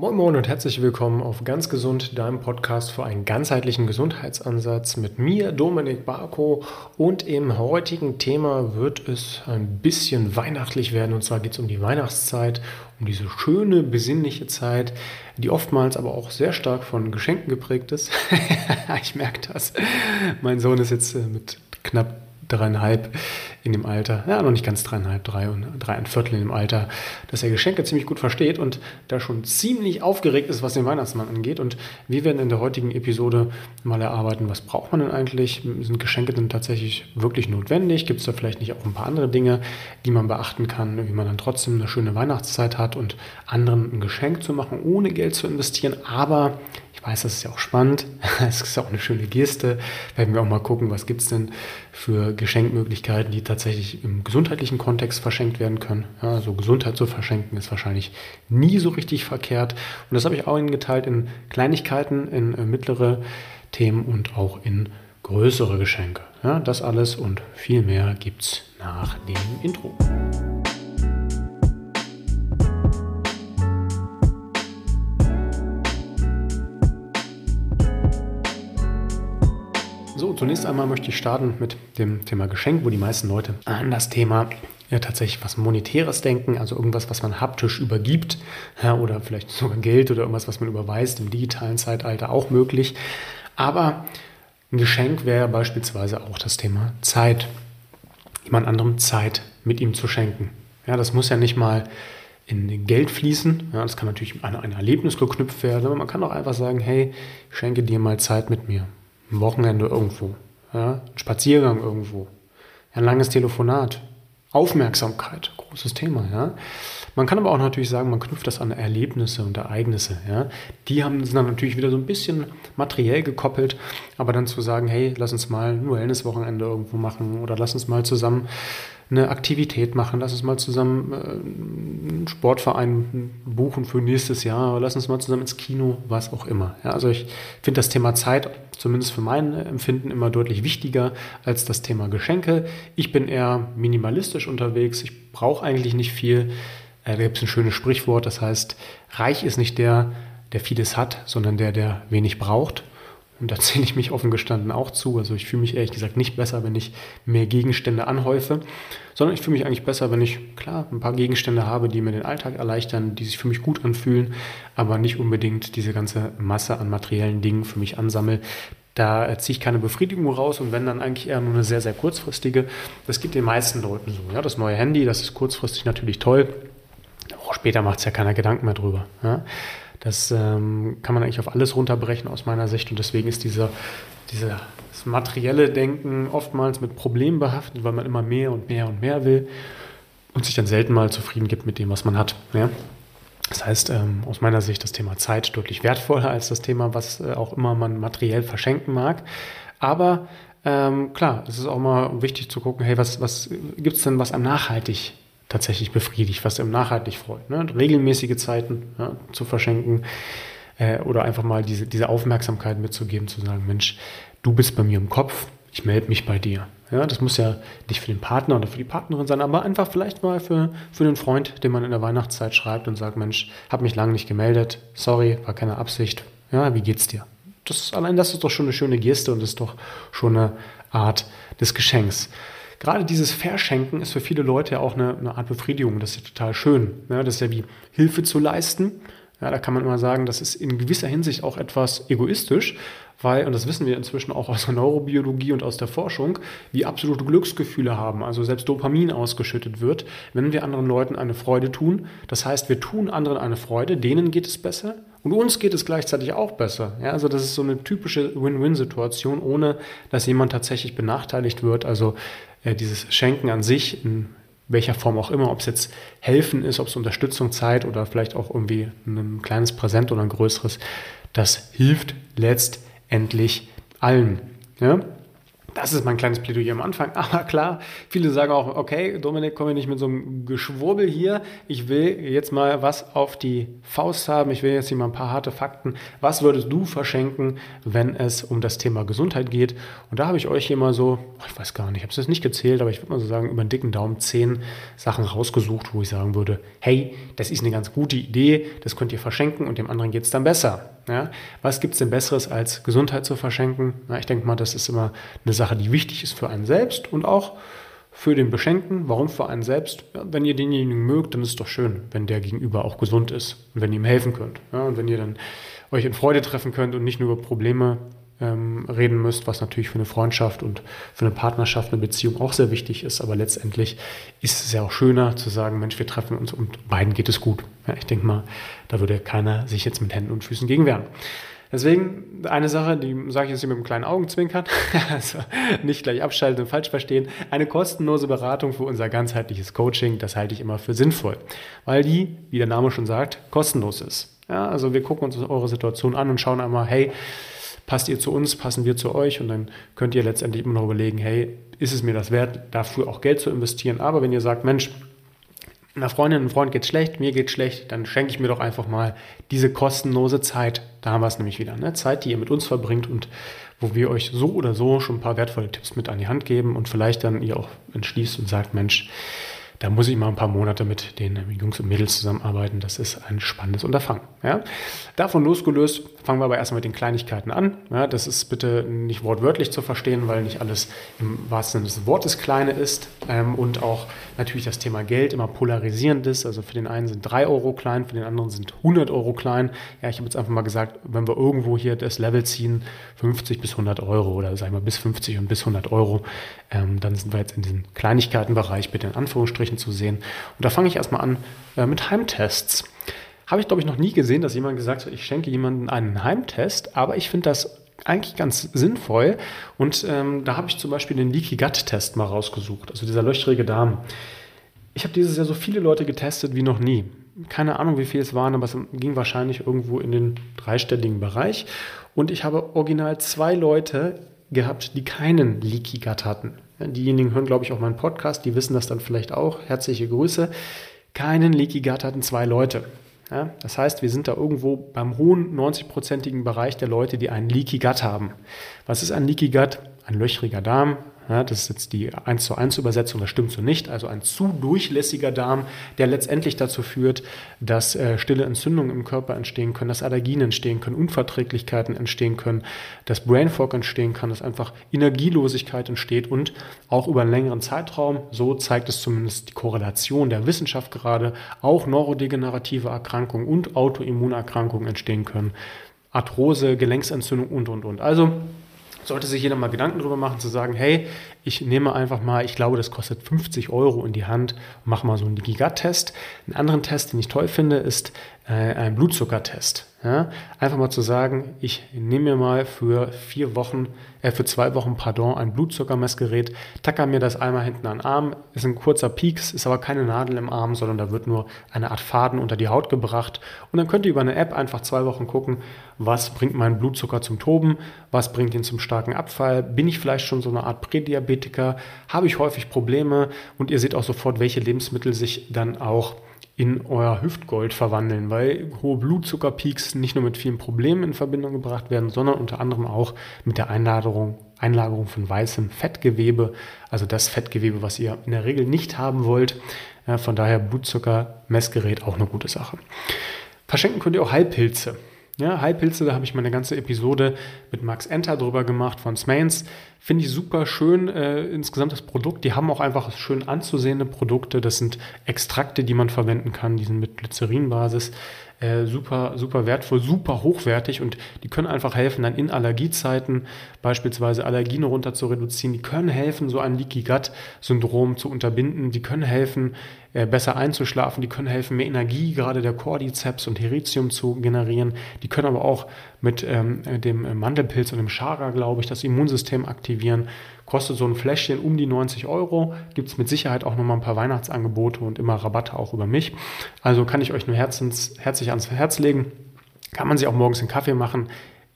Moin Moin und herzlich willkommen auf Ganz Gesund, deinem Podcast für einen ganzheitlichen Gesundheitsansatz mit mir, Dominik Barko. Und im heutigen Thema wird es ein bisschen weihnachtlich werden. Und zwar geht es um die Weihnachtszeit, um diese schöne, besinnliche Zeit, die oftmals aber auch sehr stark von Geschenken geprägt ist. ich merke das. Mein Sohn ist jetzt äh, mit knapp dreieinhalb in dem Alter, ja, noch nicht ganz dreieinhalb, drei und drei ein Viertel in dem Alter, dass er Geschenke ziemlich gut versteht und da schon ziemlich aufgeregt ist, was den Weihnachtsmann angeht. Und wir werden in der heutigen Episode mal erarbeiten, was braucht man denn eigentlich? Sind Geschenke denn tatsächlich wirklich notwendig? Gibt es da vielleicht nicht auch ein paar andere Dinge, die man beachten kann, wie man dann trotzdem eine schöne Weihnachtszeit hat und anderen ein Geschenk zu machen, ohne Geld zu investieren, aber ich weiß, das ist ja auch spannend. Es ist auch eine schöne Geste. Werden wir auch mal gucken, was gibt es denn für Geschenkmöglichkeiten, die tatsächlich im gesundheitlichen Kontext verschenkt werden können. Ja, also Gesundheit zu verschenken ist wahrscheinlich nie so richtig verkehrt. Und das habe ich auch geteilt in Kleinigkeiten, in äh, mittlere Themen und auch in größere Geschenke. Ja, das alles und viel mehr gibt es nach dem Intro. So, zunächst einmal möchte ich starten mit dem Thema Geschenk, wo die meisten Leute an das Thema ja tatsächlich was Monetäres denken, also irgendwas, was man haptisch übergibt ja, oder vielleicht sogar Geld oder irgendwas, was man überweist, im digitalen Zeitalter auch möglich. Aber ein Geschenk wäre beispielsweise auch das Thema Zeit. Jemand anderem Zeit mit ihm zu schenken. Ja, das muss ja nicht mal in Geld fließen. Ja, das kann natürlich an ein Erlebnis geknüpft werden, aber man kann auch einfach sagen, hey, schenke dir mal Zeit mit mir ein Wochenende irgendwo, ja, ein Spaziergang irgendwo, ein langes Telefonat, Aufmerksamkeit, großes Thema. Ja. Man kann aber auch natürlich sagen, man knüpft das an Erlebnisse und Ereignisse. Ja. Die haben, sind dann natürlich wieder so ein bisschen materiell gekoppelt, aber dann zu sagen, hey, lass uns mal ein Wellness-Wochenende irgendwo machen oder lass uns mal zusammen eine Aktivität machen, lass uns mal zusammen äh, einen Sportverein buchen für nächstes Jahr, lass uns mal zusammen ins Kino, was auch immer. Ja, also ich finde das Thema Zeit, zumindest für mein Empfinden, immer deutlich wichtiger als das Thema Geschenke. Ich bin eher minimalistisch unterwegs, ich brauche eigentlich nicht viel. Äh, da gibt es ein schönes Sprichwort, das heißt, reich ist nicht der, der vieles hat, sondern der, der wenig braucht. Und da zähle ich mich offen gestanden auch zu. Also ich fühle mich ehrlich gesagt nicht besser, wenn ich mehr Gegenstände anhäufe, sondern ich fühle mich eigentlich besser, wenn ich, klar, ein paar Gegenstände habe, die mir den Alltag erleichtern, die sich für mich gut anfühlen, aber nicht unbedingt diese ganze Masse an materiellen Dingen für mich ansammle. Da ziehe ich keine Befriedigung raus und wenn dann eigentlich eher nur eine sehr, sehr kurzfristige. Das geht den meisten Leuten so. Ja, das neue Handy, das ist kurzfristig natürlich toll. Auch später macht es ja keiner Gedanken mehr drüber. Ja. Das ähm, kann man eigentlich auf alles runterbrechen aus meiner Sicht und deswegen ist dieser, dieser das materielle Denken oftmals mit Problemen behaftet, weil man immer mehr und mehr und mehr will und sich dann selten mal zufrieden gibt mit dem, was man hat. Ja? Das heißt, ähm, aus meiner Sicht das Thema Zeit deutlich wertvoller als das Thema, was äh, auch immer man materiell verschenken mag. Aber ähm, klar, es ist auch mal wichtig zu gucken, hey, was, was gibt es denn, was einem nachhaltig tatsächlich befriedigt, was einem nachhaltig freut. Ne? Regelmäßige Zeiten ja, zu verschenken äh, oder einfach mal diese, diese Aufmerksamkeit mitzugeben, zu sagen, Mensch, du bist bei mir im Kopf, ich melde mich bei dir. Ja, das muss ja nicht für den Partner oder für die Partnerin sein, aber einfach vielleicht mal für, für den Freund, den man in der Weihnachtszeit schreibt und sagt, Mensch, habe mich lange nicht gemeldet, sorry, war keine Absicht. Ja, wie geht's dir? Das, allein das ist doch schon eine schöne Geste und ist doch schon eine Art des Geschenks gerade dieses Verschenken ist für viele Leute ja auch eine, eine Art Befriedigung. Das ist ja total schön. Ja, das ist ja wie Hilfe zu leisten. Ja, da kann man immer sagen, das ist in gewisser Hinsicht auch etwas egoistisch, weil, und das wissen wir inzwischen auch aus der Neurobiologie und aus der Forschung, wie absolute Glücksgefühle haben, also selbst Dopamin ausgeschüttet wird, wenn wir anderen Leuten eine Freude tun. Das heißt, wir tun anderen eine Freude, denen geht es besser und uns geht es gleichzeitig auch besser. Ja, also das ist so eine typische Win-Win-Situation, ohne dass jemand tatsächlich benachteiligt wird. Also äh, dieses Schenken an sich, in welcher Form auch immer, ob es jetzt helfen ist, ob es Unterstützung, Zeit oder vielleicht auch irgendwie ein kleines Präsent oder ein größeres, das hilft letztendlich allen. Ja? Das ist mein kleines Plädoyer am Anfang. Aber klar, viele sagen auch, okay, Dominik, komme nicht mit so einem Geschwurbel hier. Ich will jetzt mal was auf die Faust haben. Ich will jetzt hier mal ein paar harte Fakten. Was würdest du verschenken, wenn es um das Thema Gesundheit geht? Und da habe ich euch hier mal so, ich weiß gar nicht, ich habe es jetzt nicht gezählt, aber ich würde mal so sagen, über einen dicken Daumen zehn Sachen rausgesucht, wo ich sagen würde, hey, das ist eine ganz gute Idee, das könnt ihr verschenken und dem anderen geht es dann besser. Ja? Was gibt es denn Besseres als Gesundheit zu verschenken? Na, ich denke mal, das ist immer eine Sache, die wichtig ist für einen selbst und auch für den Beschenkten. Warum für einen selbst? Ja, wenn ihr denjenigen mögt, dann ist es doch schön, wenn der Gegenüber auch gesund ist und wenn ihr ihm helfen könnt. Ja, und wenn ihr dann euch in Freude treffen könnt und nicht nur über Probleme ähm, reden müsst, was natürlich für eine Freundschaft und für eine Partnerschaft, eine Beziehung auch sehr wichtig ist. Aber letztendlich ist es ja auch schöner zu sagen, Mensch, wir treffen uns und beiden geht es gut. Ja, ich denke mal, da würde keiner sich jetzt mit Händen und Füßen gegen wehren. Deswegen eine Sache, die sage ich jetzt hier mit einem kleinen Augenzwinkern, also nicht gleich abschalten und falsch verstehen, eine kostenlose Beratung für unser ganzheitliches Coaching, das halte ich immer für sinnvoll, weil die, wie der Name schon sagt, kostenlos ist. Ja, also wir gucken uns eure Situation an und schauen einmal, hey, passt ihr zu uns, passen wir zu euch und dann könnt ihr letztendlich immer noch überlegen, hey, ist es mir das wert, dafür auch Geld zu investieren? Aber wenn ihr sagt, Mensch, einer Freundin, einem Freund geht schlecht, mir geht schlecht, dann schenke ich mir doch einfach mal diese kostenlose Zeit. Da haben wir es nämlich wieder. Ne? Zeit, die ihr mit uns verbringt und wo wir euch so oder so schon ein paar wertvolle Tipps mit an die Hand geben und vielleicht dann ihr auch entschließt und sagt, Mensch, da muss ich mal ein paar Monate mit den Jungs und Mädels zusammenarbeiten. Das ist ein spannendes Unterfangen. Ja? Davon losgelöst fangen wir aber erstmal mit den Kleinigkeiten an. Ja, das ist bitte nicht wortwörtlich zu verstehen, weil nicht alles im wahrsten Sinne des Wortes kleine ist. Ähm, und auch natürlich das Thema Geld immer polarisierend ist. Also für den einen sind 3 Euro klein, für den anderen sind 100 Euro klein. Ja, ich habe jetzt einfach mal gesagt, wenn wir irgendwo hier das Level ziehen, 50 bis 100 Euro oder sagen wir bis 50 und bis 100 Euro, ähm, dann sind wir jetzt in diesem Kleinigkeitenbereich bitte in Anführungsstrichen zu sehen. Und da fange ich erstmal an äh, mit Heimtests. Habe ich, glaube ich, noch nie gesehen, dass jemand gesagt hat, ich schenke jemandem einen Heimtest, aber ich finde das eigentlich ganz sinnvoll. Und ähm, da habe ich zum Beispiel den Leaky Gut Test mal rausgesucht, also dieser löchrige Darm. Ich habe dieses Jahr so viele Leute getestet wie noch nie. Keine Ahnung, wie viele es waren, aber es ging wahrscheinlich irgendwo in den dreistelligen Bereich. Und ich habe original zwei Leute gehabt, die keinen Leaky Gut hatten. Diejenigen hören, glaube ich, auch meinen Podcast, die wissen das dann vielleicht auch. Herzliche Grüße. Keinen Leaky Gut hatten zwei Leute. Ja, das heißt, wir sind da irgendwo beim hohen 90-prozentigen Bereich der Leute, die einen Leaky Gut haben. Was ist ein Leaky Gut? Ein löchriger Darm, ja, das ist jetzt die 1 zu 1 Übersetzung, das stimmt so nicht. Also ein zu durchlässiger Darm, der letztendlich dazu führt, dass äh, stille Entzündungen im Körper entstehen können, dass Allergien entstehen können, Unverträglichkeiten entstehen können, dass Brain Fog entstehen kann, dass einfach Energielosigkeit entsteht und auch über einen längeren Zeitraum, so zeigt es zumindest die Korrelation der Wissenschaft gerade, auch neurodegenerative Erkrankungen und Autoimmunerkrankungen entstehen können. Arthrose, Gelenksentzündung und, und, und. Also sollte sich jeder mal Gedanken darüber machen, zu sagen, hey, ich nehme einfach mal, ich glaube, das kostet 50 Euro in die Hand und mache mal so einen Gigat-Test. Einen anderen Test, den ich toll finde, ist äh, ein Blutzuckertest. Ja? Einfach mal zu sagen, ich nehme mir mal für vier Wochen, äh, für zwei Wochen, pardon, ein Blutzuckermessgerät, tacker mir das einmal hinten an den Arm, ist ein kurzer Pieks, ist aber keine Nadel im Arm, sondern da wird nur eine Art Faden unter die Haut gebracht. Und dann könnt ihr über eine App einfach zwei Wochen gucken, was bringt meinen Blutzucker zum Toben, was bringt ihn zum starken Abfall, bin ich vielleicht schon so eine Art Prädiabetiker, habe ich häufig Probleme und ihr seht auch sofort, welche Lebensmittel sich dann auch in euer Hüftgold verwandeln, weil hohe Blutzuckerpeaks nicht nur mit vielen Problemen in Verbindung gebracht werden, sondern unter anderem auch mit der Einlagerung, Einlagerung von weißem Fettgewebe, also das Fettgewebe, was ihr in der Regel nicht haben wollt. von daher Blutzuckermessgerät auch eine gute Sache. Verschenken könnt ihr auch Heilpilze. Ja, Heilpilze, da habe ich meine ganze Episode mit Max Enter drüber gemacht von Smains. Finde ich super schön äh, insgesamt das Produkt. Die haben auch einfach schön anzusehende Produkte. Das sind Extrakte, die man verwenden kann. Die sind mit Glycerinbasis. Äh, super, super wertvoll, super hochwertig und die können einfach helfen, dann in Allergiezeiten beispielsweise Allergien runter zu reduzieren. Die können helfen, so ein Leaky Gut Syndrom zu unterbinden. Die können helfen, besser einzuschlafen. Die können helfen, mehr Energie, gerade der Cordyceps und Heritium zu generieren. Die können aber auch mit ähm, dem Mandelpilz und dem Chaga, glaube ich, das Immunsystem aktivieren. Kostet so ein Fläschchen um die 90 Euro. Gibt es mit Sicherheit auch nochmal ein paar Weihnachtsangebote und immer Rabatte auch über mich. Also kann ich euch nur herzens, herzlich ans Herz legen. Kann man sich auch morgens einen Kaffee machen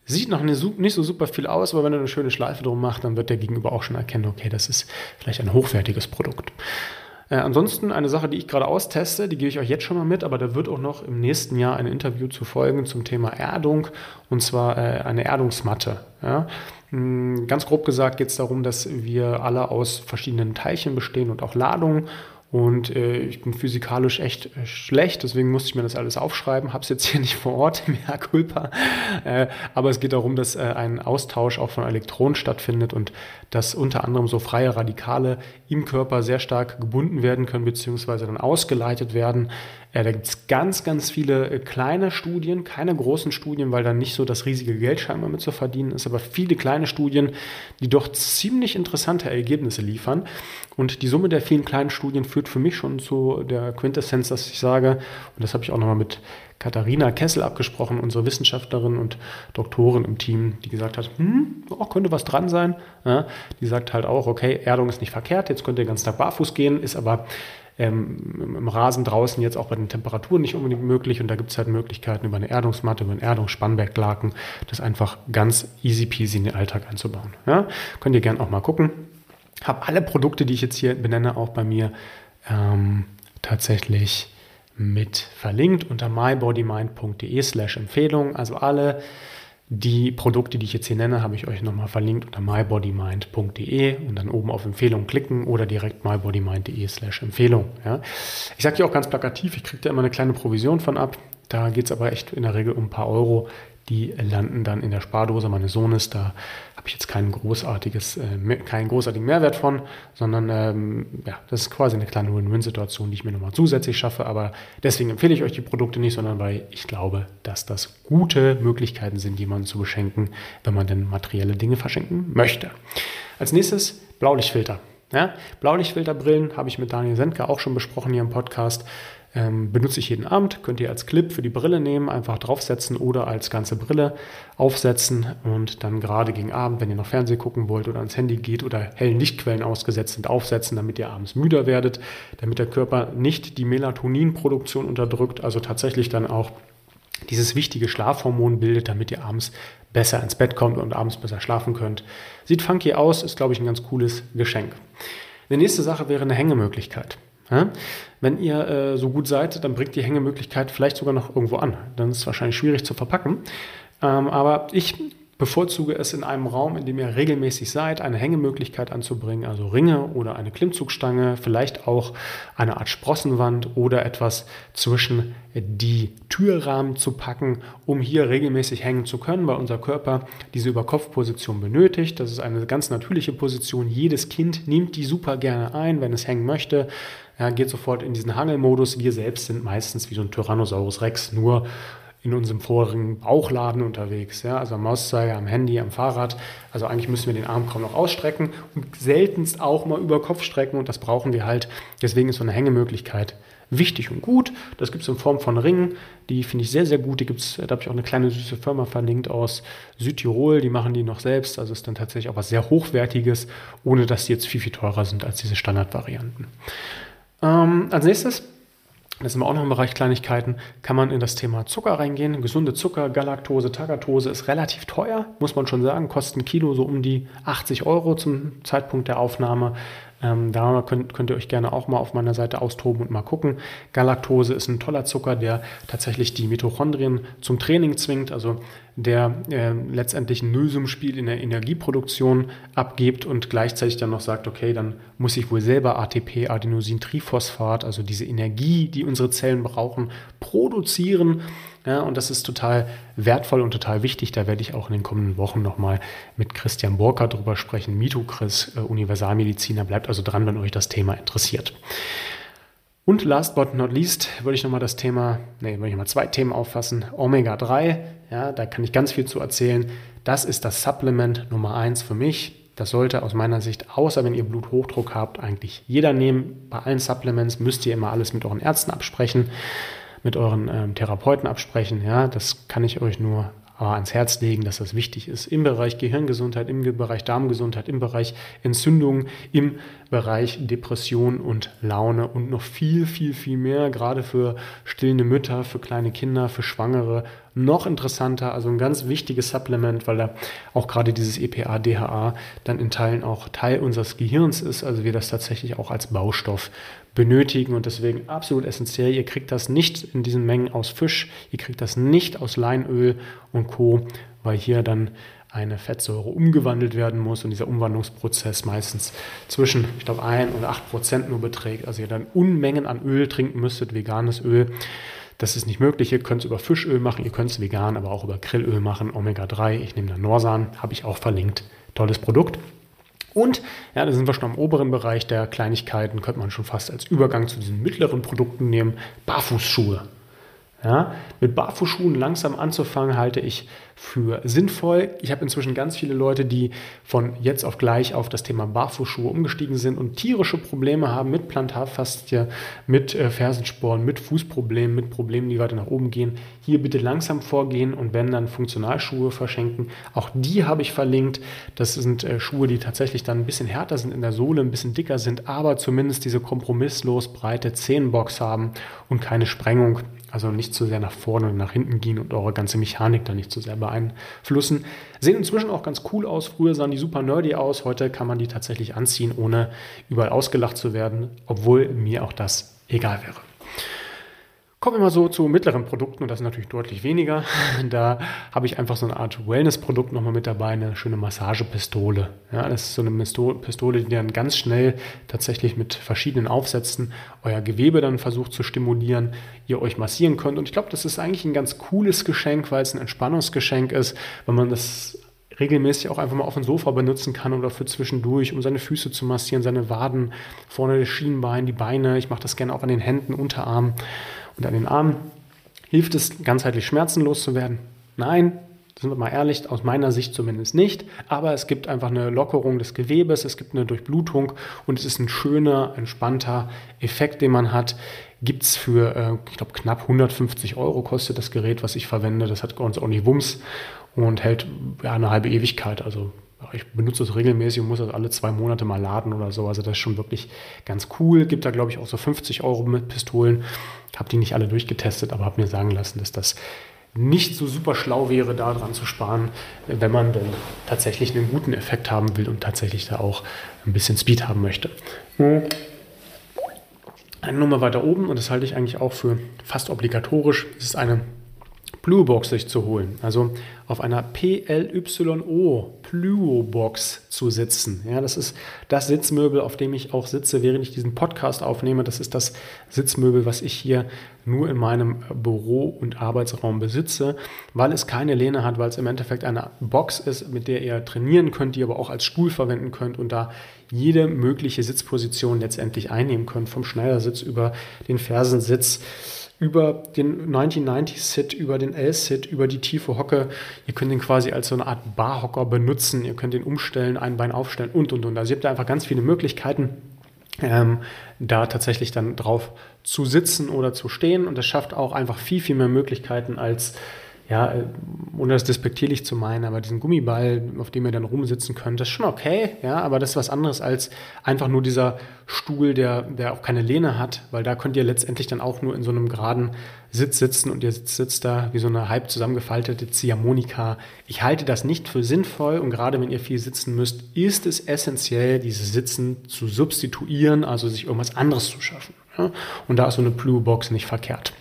Sieht noch nicht so super viel aus, aber wenn du eine schöne Schleife drum machst, dann wird der Gegenüber auch schon erkennen, okay, das ist vielleicht ein hochwertiges Produkt. Äh, ansonsten eine Sache, die ich gerade austeste, die gebe ich euch jetzt schon mal mit, aber da wird auch noch im nächsten Jahr ein Interview zu folgen zum Thema Erdung und zwar äh, eine Erdungsmatte. Ja? Hm, ganz grob gesagt geht es darum, dass wir alle aus verschiedenen Teilchen bestehen und auch Ladungen und äh, ich bin physikalisch echt äh, schlecht, deswegen musste ich mir das alles aufschreiben. Habe es jetzt hier nicht vor Ort, mehr Culpa. Äh, aber es geht darum, dass äh, ein Austausch auch von Elektronen stattfindet und dass unter anderem so freie Radikale im Körper sehr stark gebunden werden können, beziehungsweise dann ausgeleitet werden. Äh, da gibt es ganz, ganz viele äh, kleine Studien, keine großen Studien, weil dann nicht so das riesige Geld scheinbar mit zu verdienen ist, aber viele kleine Studien, die doch ziemlich interessante Ergebnisse liefern. Und die Summe der vielen kleinen Studien führt für mich schon zu der Quintessenz, dass ich sage, und das habe ich auch nochmal mit Katharina Kessel abgesprochen, unsere Wissenschaftlerin und Doktorin im Team, die gesagt hat, hm, oh, könnte was dran sein. Ja, die sagt halt auch, okay, Erdung ist nicht verkehrt, jetzt könnt ihr den ganzen Tag barfuß gehen, ist aber ähm, im Rasen draußen jetzt auch bei den Temperaturen nicht unbedingt möglich und da gibt es halt Möglichkeiten über eine Erdungsmatte, über einen Erdungsspannwerklaken, das einfach ganz easy peasy in den Alltag einzubauen. Ja, könnt ihr gerne auch mal gucken. Habe alle Produkte, die ich jetzt hier benenne, auch bei mir ähm, tatsächlich mit verlinkt unter mybodymind.de slash Empfehlung. Also alle die Produkte, die ich jetzt hier nenne, habe ich euch nochmal verlinkt unter mybodymind.de und dann oben auf Empfehlung klicken oder direkt mybodymind.de slash Empfehlung. Ja. Ich sage hier auch ganz plakativ, ich kriege da immer eine kleine Provision von ab. Da geht es aber echt in der Regel um ein paar Euro, die landen dann in der Spardose meines Sohnes. Da habe ich jetzt kein großartiges, äh, keinen großartigen Mehrwert von, sondern ähm, ja, das ist quasi eine kleine Win-Win-Situation, die ich mir nochmal zusätzlich schaffe. Aber deswegen empfehle ich euch die Produkte nicht, sondern weil ich glaube, dass das gute Möglichkeiten sind, jemanden zu beschenken, wenn man denn materielle Dinge verschenken möchte. Als nächstes Blaulichtfilter. Ja, Blaulichtfilterbrillen habe ich mit Daniel Sendker auch schon besprochen hier im Podcast. Ähm, benutze ich jeden Abend, könnt ihr als Clip für die Brille nehmen, einfach draufsetzen oder als ganze Brille aufsetzen und dann gerade gegen Abend, wenn ihr noch Fernsehen gucken wollt oder ans Handy geht oder hellen Lichtquellen ausgesetzt sind, aufsetzen, damit ihr abends müder werdet, damit der Körper nicht die Melatoninproduktion unterdrückt, also tatsächlich dann auch dieses wichtige Schlafhormon bildet, damit ihr abends besser ins Bett kommt und abends besser schlafen könnt. Sieht funky aus, ist, glaube ich, ein ganz cooles Geschenk. Die nächste Sache wäre eine Hängemöglichkeit. Ja? Wenn ihr äh, so gut seid, dann bringt die Hängemöglichkeit vielleicht sogar noch irgendwo an. Dann ist es wahrscheinlich schwierig zu verpacken. Ähm, aber ich bevorzuge es in einem Raum, in dem ihr regelmäßig seid, eine Hängemöglichkeit anzubringen, also Ringe oder eine Klimmzugstange, vielleicht auch eine Art Sprossenwand oder etwas zwischen die Türrahmen zu packen, um hier regelmäßig hängen zu können, weil unser Körper diese Überkopfposition benötigt. Das ist eine ganz natürliche Position. Jedes Kind nimmt die super gerne ein, wenn es hängen möchte. Ja, geht sofort in diesen Hangelmodus. Wir selbst sind meistens wie so ein Tyrannosaurus Rex, nur in unserem vorigen Bauchladen unterwegs, ja, also am Mauszeiger, am Handy, am Fahrrad. Also eigentlich müssen wir den Arm kaum noch ausstrecken und seltenst auch mal über Kopf strecken und das brauchen wir halt. Deswegen ist so eine Hängemöglichkeit wichtig und gut. Das gibt es in Form von Ringen, die finde ich sehr, sehr gut. Die gibt's, da habe ich auch eine kleine süße Firma verlinkt aus Südtirol, die machen die noch selbst. Also ist dann tatsächlich auch was sehr Hochwertiges, ohne dass die jetzt viel, viel teurer sind als diese Standardvarianten. Ähm, als nächstes das sind wir auch noch im Bereich Kleinigkeiten, kann man in das Thema Zucker reingehen. Gesunde Zucker, Galaktose, Tagatose ist relativ teuer, muss man schon sagen, kostet ein Kilo so um die 80 Euro zum Zeitpunkt der Aufnahme. Ähm, da könnt, könnt, ihr euch gerne auch mal auf meiner Seite austoben und mal gucken. Galaktose ist ein toller Zucker, der tatsächlich die Mitochondrien zum Training zwingt, also der äh, letztendlich ein Nullsummenspiel in der Energieproduktion abgibt und gleichzeitig dann noch sagt, okay, dann muss ich wohl selber ATP, Adenosintriphosphat, also diese Energie, die unsere Zellen brauchen, produzieren ja, und das ist total wertvoll und total wichtig. Da werde ich auch in den kommenden Wochen nochmal mit Christian Borker drüber sprechen. Chris, äh, Universalmediziner. Bleibt also dran, wenn euch das Thema interessiert. Und last but not least würde ich nochmal das Thema, nee, würde ich mal zwei Themen auffassen. Omega-3, ja, da kann ich ganz viel zu erzählen. Das ist das Supplement Nummer eins für mich. Das sollte aus meiner Sicht, außer wenn ihr Bluthochdruck habt, eigentlich jeder nehmen. Bei allen Supplements müsst ihr immer alles mit euren Ärzten absprechen mit euren ähm, Therapeuten absprechen. Ja, das kann ich euch nur ans Herz legen, dass das wichtig ist im Bereich Gehirngesundheit, im Bereich Darmgesundheit, im Bereich Entzündung, im Bereich Depression und Laune und noch viel, viel, viel mehr, gerade für stillende Mütter, für kleine Kinder, für Schwangere, noch interessanter, also ein ganz wichtiges Supplement, weil da auch gerade dieses EPA, DHA dann in Teilen auch Teil unseres Gehirns ist, also wir das tatsächlich auch als Baustoff benötigen und deswegen absolut essentiell. Ihr kriegt das nicht in diesen Mengen aus Fisch, ihr kriegt das nicht aus Leinöl und Co., weil hier dann eine Fettsäure umgewandelt werden muss und dieser Umwandlungsprozess meistens zwischen, ich glaube, 1 oder 8 Prozent nur beträgt. Also ihr dann Unmengen an Öl trinken müsstet, veganes Öl. Das ist nicht möglich. Ihr könnt es über Fischöl machen, ihr könnt es vegan, aber auch über Grillöl machen. Omega-3, ich nehme da Norsan, habe ich auch verlinkt. Tolles Produkt. Und, ja, da sind wir schon am oberen Bereich der Kleinigkeiten, könnte man schon fast als Übergang zu diesen mittleren Produkten nehmen. Barfußschuhe. Ja, mit Barfußschuhen langsam anzufangen, halte ich für sinnvoll. Ich habe inzwischen ganz viele Leute, die von jetzt auf gleich auf das Thema Barfußschuhe umgestiegen sind und tierische Probleme haben mit Plantarfaszie, mit äh, Fersensporen, mit Fußproblemen, mit Problemen, die weiter nach oben gehen. Hier bitte langsam vorgehen und wenn dann Funktionalschuhe verschenken. Auch die habe ich verlinkt. Das sind äh, Schuhe, die tatsächlich dann ein bisschen härter sind in der Sohle, ein bisschen dicker sind, aber zumindest diese kompromisslos breite Zehenbox haben und keine Sprengung also nicht zu sehr nach vorne und nach hinten gehen und eure ganze Mechanik da nicht zu sehr beeinflussen. Sehen inzwischen auch ganz cool aus. Früher sahen die super nerdy aus. Heute kann man die tatsächlich anziehen, ohne überall ausgelacht zu werden, obwohl mir auch das egal wäre. Kommen wir mal so zu mittleren Produkten und das ist natürlich deutlich weniger. Da habe ich einfach so eine Art Wellness-Produkt nochmal mit dabei, eine schöne Massagepistole. Ja, das ist so eine Pistole, die dann ganz schnell tatsächlich mit verschiedenen Aufsätzen euer Gewebe dann versucht zu stimulieren, ihr euch massieren könnt. Und ich glaube, das ist eigentlich ein ganz cooles Geschenk, weil es ein Entspannungsgeschenk ist, wenn man das regelmäßig auch einfach mal auf dem Sofa benutzen kann oder für zwischendurch, um seine Füße zu massieren, seine Waden, vorne das Schienbein, die Beine. Ich mache das gerne auch an den Händen, Unterarmen und an den Armen. Hilft es, ganzheitlich schmerzenlos zu werden? Nein, sind wir mal ehrlich, aus meiner Sicht zumindest nicht. Aber es gibt einfach eine Lockerung des Gewebes, es gibt eine Durchblutung und es ist ein schöner, entspannter Effekt, den man hat. Gibt es für, äh, ich glaube, knapp 150 Euro kostet das Gerät, was ich verwende. Das hat ganz ordentlich Wumms und hält ja, eine halbe Ewigkeit. Also ich benutze es regelmäßig und muss das alle zwei Monate mal laden oder so. Also das ist schon wirklich ganz cool. Gibt da, glaube ich, auch so 50 Euro mit Pistolen. Habe die nicht alle durchgetestet, aber habe mir sagen lassen, dass das nicht so super schlau wäre, da dran zu sparen, wenn man dann tatsächlich einen guten Effekt haben will und tatsächlich da auch ein bisschen Speed haben möchte. Eine Nummer weiter oben, und das halte ich eigentlich auch für fast obligatorisch, ist eine Bluebox sich zu holen. Also auf einer PLYO Pluobox zu sitzen. Ja, das ist das Sitzmöbel, auf dem ich auch sitze, während ich diesen Podcast aufnehme. Das ist das Sitzmöbel, was ich hier nur in meinem Büro und Arbeitsraum besitze, weil es keine Lehne hat, weil es im Endeffekt eine Box ist, mit der ihr trainieren könnt, die aber auch als Stuhl verwenden könnt und da jede mögliche Sitzposition letztendlich einnehmen könnt, vom Schneidersitz über den Fersensitz über den 1990-Sit, über den L-Sit, über die tiefe Hocke. Ihr könnt ihn quasi als so eine Art Barhocker benutzen. Ihr könnt ihn umstellen, ein Bein aufstellen und, und, und. Also ihr habt da einfach ganz viele Möglichkeiten, ähm, da tatsächlich dann drauf zu sitzen oder zu stehen. Und das schafft auch einfach viel, viel mehr Möglichkeiten als ja, äh, ohne das despektierlich zu meinen, aber diesen Gummiball, auf dem ihr dann rumsitzen könnt, das ist schon okay, ja, aber das ist was anderes als einfach nur dieser Stuhl, der, der auch keine Lehne hat, weil da könnt ihr letztendlich dann auch nur in so einem geraden Sitz sitzen und ihr sitzt, da wie so eine halb zusammengefaltete Ziehharmonika. Ich halte das nicht für sinnvoll und gerade wenn ihr viel sitzen müsst, ist es essentiell, dieses Sitzen zu substituieren, also sich irgendwas anderes zu schaffen. Ja? Und da ist so eine Blue Box nicht verkehrt.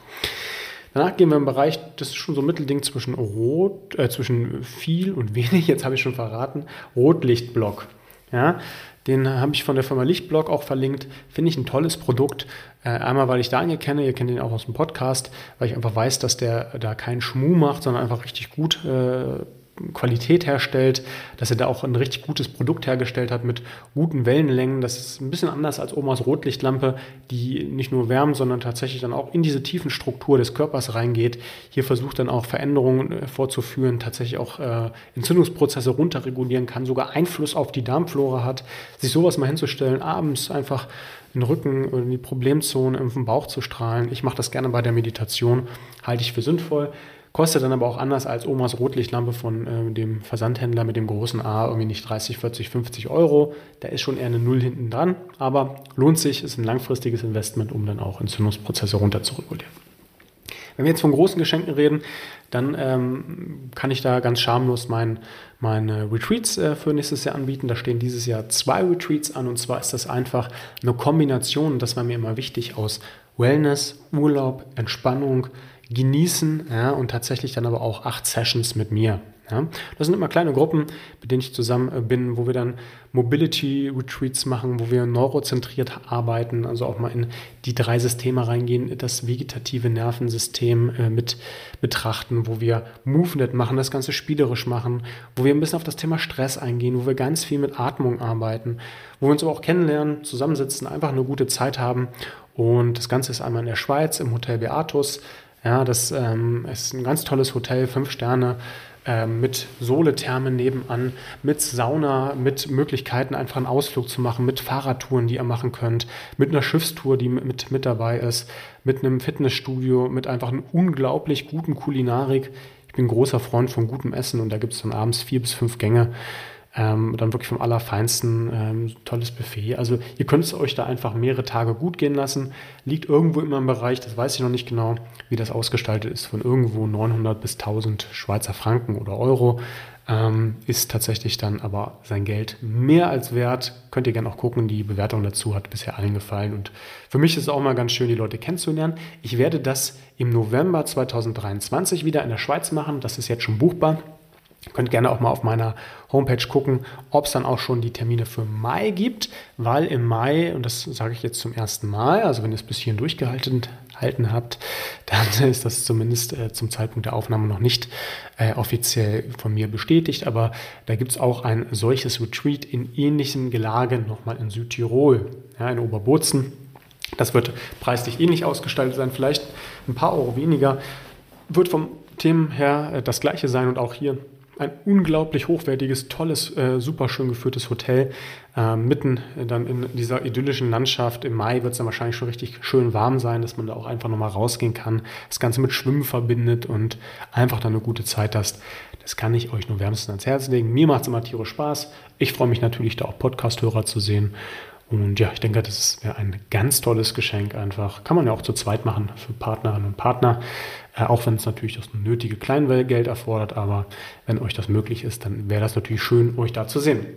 Danach gehen wir im Bereich, das ist schon so ein Mittelding zwischen Rot, äh, zwischen viel und wenig, jetzt habe ich schon verraten, Rotlichtblock. Ja, den habe ich von der Firma Lichtblock auch verlinkt. Finde ich ein tolles Produkt. Äh, einmal, weil ich Daniel kenne, ihr kennt ihn auch aus dem Podcast, weil ich einfach weiß, dass der da keinen Schmuh macht, sondern einfach richtig gut äh, Qualität herstellt, dass er da auch ein richtig gutes Produkt hergestellt hat mit guten Wellenlängen. Das ist ein bisschen anders als Omas Rotlichtlampe, die nicht nur wärmt, sondern tatsächlich dann auch in diese tiefen Struktur des Körpers reingeht. Hier versucht dann auch Veränderungen vorzuführen, tatsächlich auch äh, Entzündungsprozesse runterregulieren kann, sogar Einfluss auf die Darmflora hat. Sich sowas mal hinzustellen, abends einfach den Rücken oder die Problemzone im Bauch zu strahlen. Ich mache das gerne bei der Meditation, halte ich für sinnvoll kostet dann aber auch anders als Omas Rotlichtlampe von äh, dem Versandhändler mit dem großen A irgendwie nicht 30, 40, 50 Euro. Da ist schon eher eine Null hinten dran, aber lohnt sich, ist ein langfristiges Investment, um dann auch Entzündungsprozesse runter zu regulieren. Wenn wir jetzt von großen Geschenken reden, dann ähm, kann ich da ganz schamlos mein, meine Retreats äh, für nächstes Jahr anbieten. Da stehen dieses Jahr zwei Retreats an und zwar ist das einfach eine Kombination, das war mir immer wichtig, aus Wellness, Urlaub, Entspannung, Genießen ja, und tatsächlich dann aber auch acht Sessions mit mir. Ja, das sind immer kleine Gruppen, mit denen ich zusammen äh, bin, wo wir dann Mobility Retreats machen, wo wir neurozentriert arbeiten, also auch mal in die drei Systeme reingehen, das vegetative Nervensystem äh, mit betrachten, wo wir MoveNet machen, das Ganze spielerisch machen, wo wir ein bisschen auf das Thema Stress eingehen, wo wir ganz viel mit Atmung arbeiten, wo wir uns aber auch kennenlernen, zusammensitzen, einfach eine gute Zeit haben. Und das Ganze ist einmal in der Schweiz im Hotel Beatus. Ja, das ähm, ist ein ganz tolles Hotel, fünf Sterne ähm, mit Solethermen nebenan, mit Sauna, mit Möglichkeiten, einfach einen Ausflug zu machen, mit Fahrradtouren, die ihr machen könnt, mit einer Schiffstour, die mit, mit dabei ist, mit einem Fitnessstudio, mit einfach einer unglaublich guten Kulinarik. Ich bin großer Freund von gutem Essen und da gibt es dann abends vier bis fünf Gänge. Ähm, dann wirklich vom Allerfeinsten, ähm, tolles Buffet. Also ihr könnt es euch da einfach mehrere Tage gut gehen lassen. Liegt irgendwo immer im Bereich, das weiß ich noch nicht genau, wie das ausgestaltet ist, von irgendwo 900 bis 1000 Schweizer Franken oder Euro. Ähm, ist tatsächlich dann aber sein Geld mehr als wert. Könnt ihr gerne auch gucken, die Bewertung dazu hat bisher allen gefallen. Und für mich ist es auch mal ganz schön, die Leute kennenzulernen. Ich werde das im November 2023 wieder in der Schweiz machen. Das ist jetzt schon buchbar. Ihr könnt gerne auch mal auf meiner Homepage gucken, ob es dann auch schon die Termine für Mai gibt, weil im Mai, und das sage ich jetzt zum ersten Mal, also wenn ihr es bis hierhin durchgehalten halten habt, dann ist das zumindest äh, zum Zeitpunkt der Aufnahme noch nicht äh, offiziell von mir bestätigt, aber da gibt es auch ein solches Retreat in ähnlichem Gelage nochmal in Südtirol, ja, in Oberbozen. Das wird preislich ähnlich ausgestaltet sein, vielleicht ein paar Euro weniger, wird vom Themen her äh, das gleiche sein und auch hier ein unglaublich hochwertiges, tolles, äh, super schön geführtes Hotel. Äh, mitten dann in dieser idyllischen Landschaft. Im Mai wird es dann wahrscheinlich schon richtig schön warm sein, dass man da auch einfach nochmal rausgehen kann, das Ganze mit Schwimmen verbindet und einfach dann eine gute Zeit hast. Das kann ich euch nur wärmstens ans Herz legen. Mir macht es immer tierisch Spaß. Ich freue mich natürlich, da auch Podcast-Hörer zu sehen. Und ja, ich denke, das wäre ein ganz tolles Geschenk einfach. Kann man ja auch zu zweit machen für Partnerinnen und Partner. Äh, auch wenn es natürlich das nötige Kleingeld erfordert. Aber wenn euch das möglich ist, dann wäre das natürlich schön, euch da zu sehen.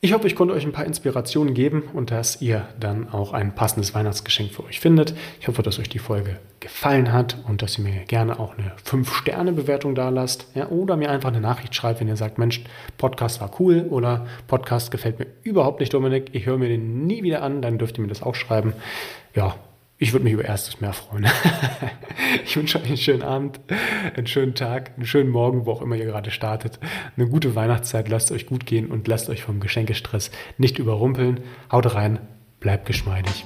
Ich hoffe, ich konnte euch ein paar Inspirationen geben und dass ihr dann auch ein passendes Weihnachtsgeschenk für euch findet. Ich hoffe, dass euch die Folge gefallen hat und dass ihr mir gerne auch eine 5-Sterne-Bewertung da lasst. Ja, oder mir einfach eine Nachricht schreibt, wenn ihr sagt, Mensch, Podcast war cool oder Podcast gefällt mir überhaupt nicht, Dominik. Ich höre mir den nie wieder an, dann dürft ihr mir das auch schreiben. Ja, ich würde mich über erstes mehr freuen. ich wünsche euch einen schönen Abend, einen schönen Tag, einen schönen Morgen, wo auch immer ihr gerade startet. Eine gute Weihnachtszeit, lasst euch gut gehen und lasst euch vom Geschenkestress nicht überrumpeln. Haut rein, bleibt geschmeidig.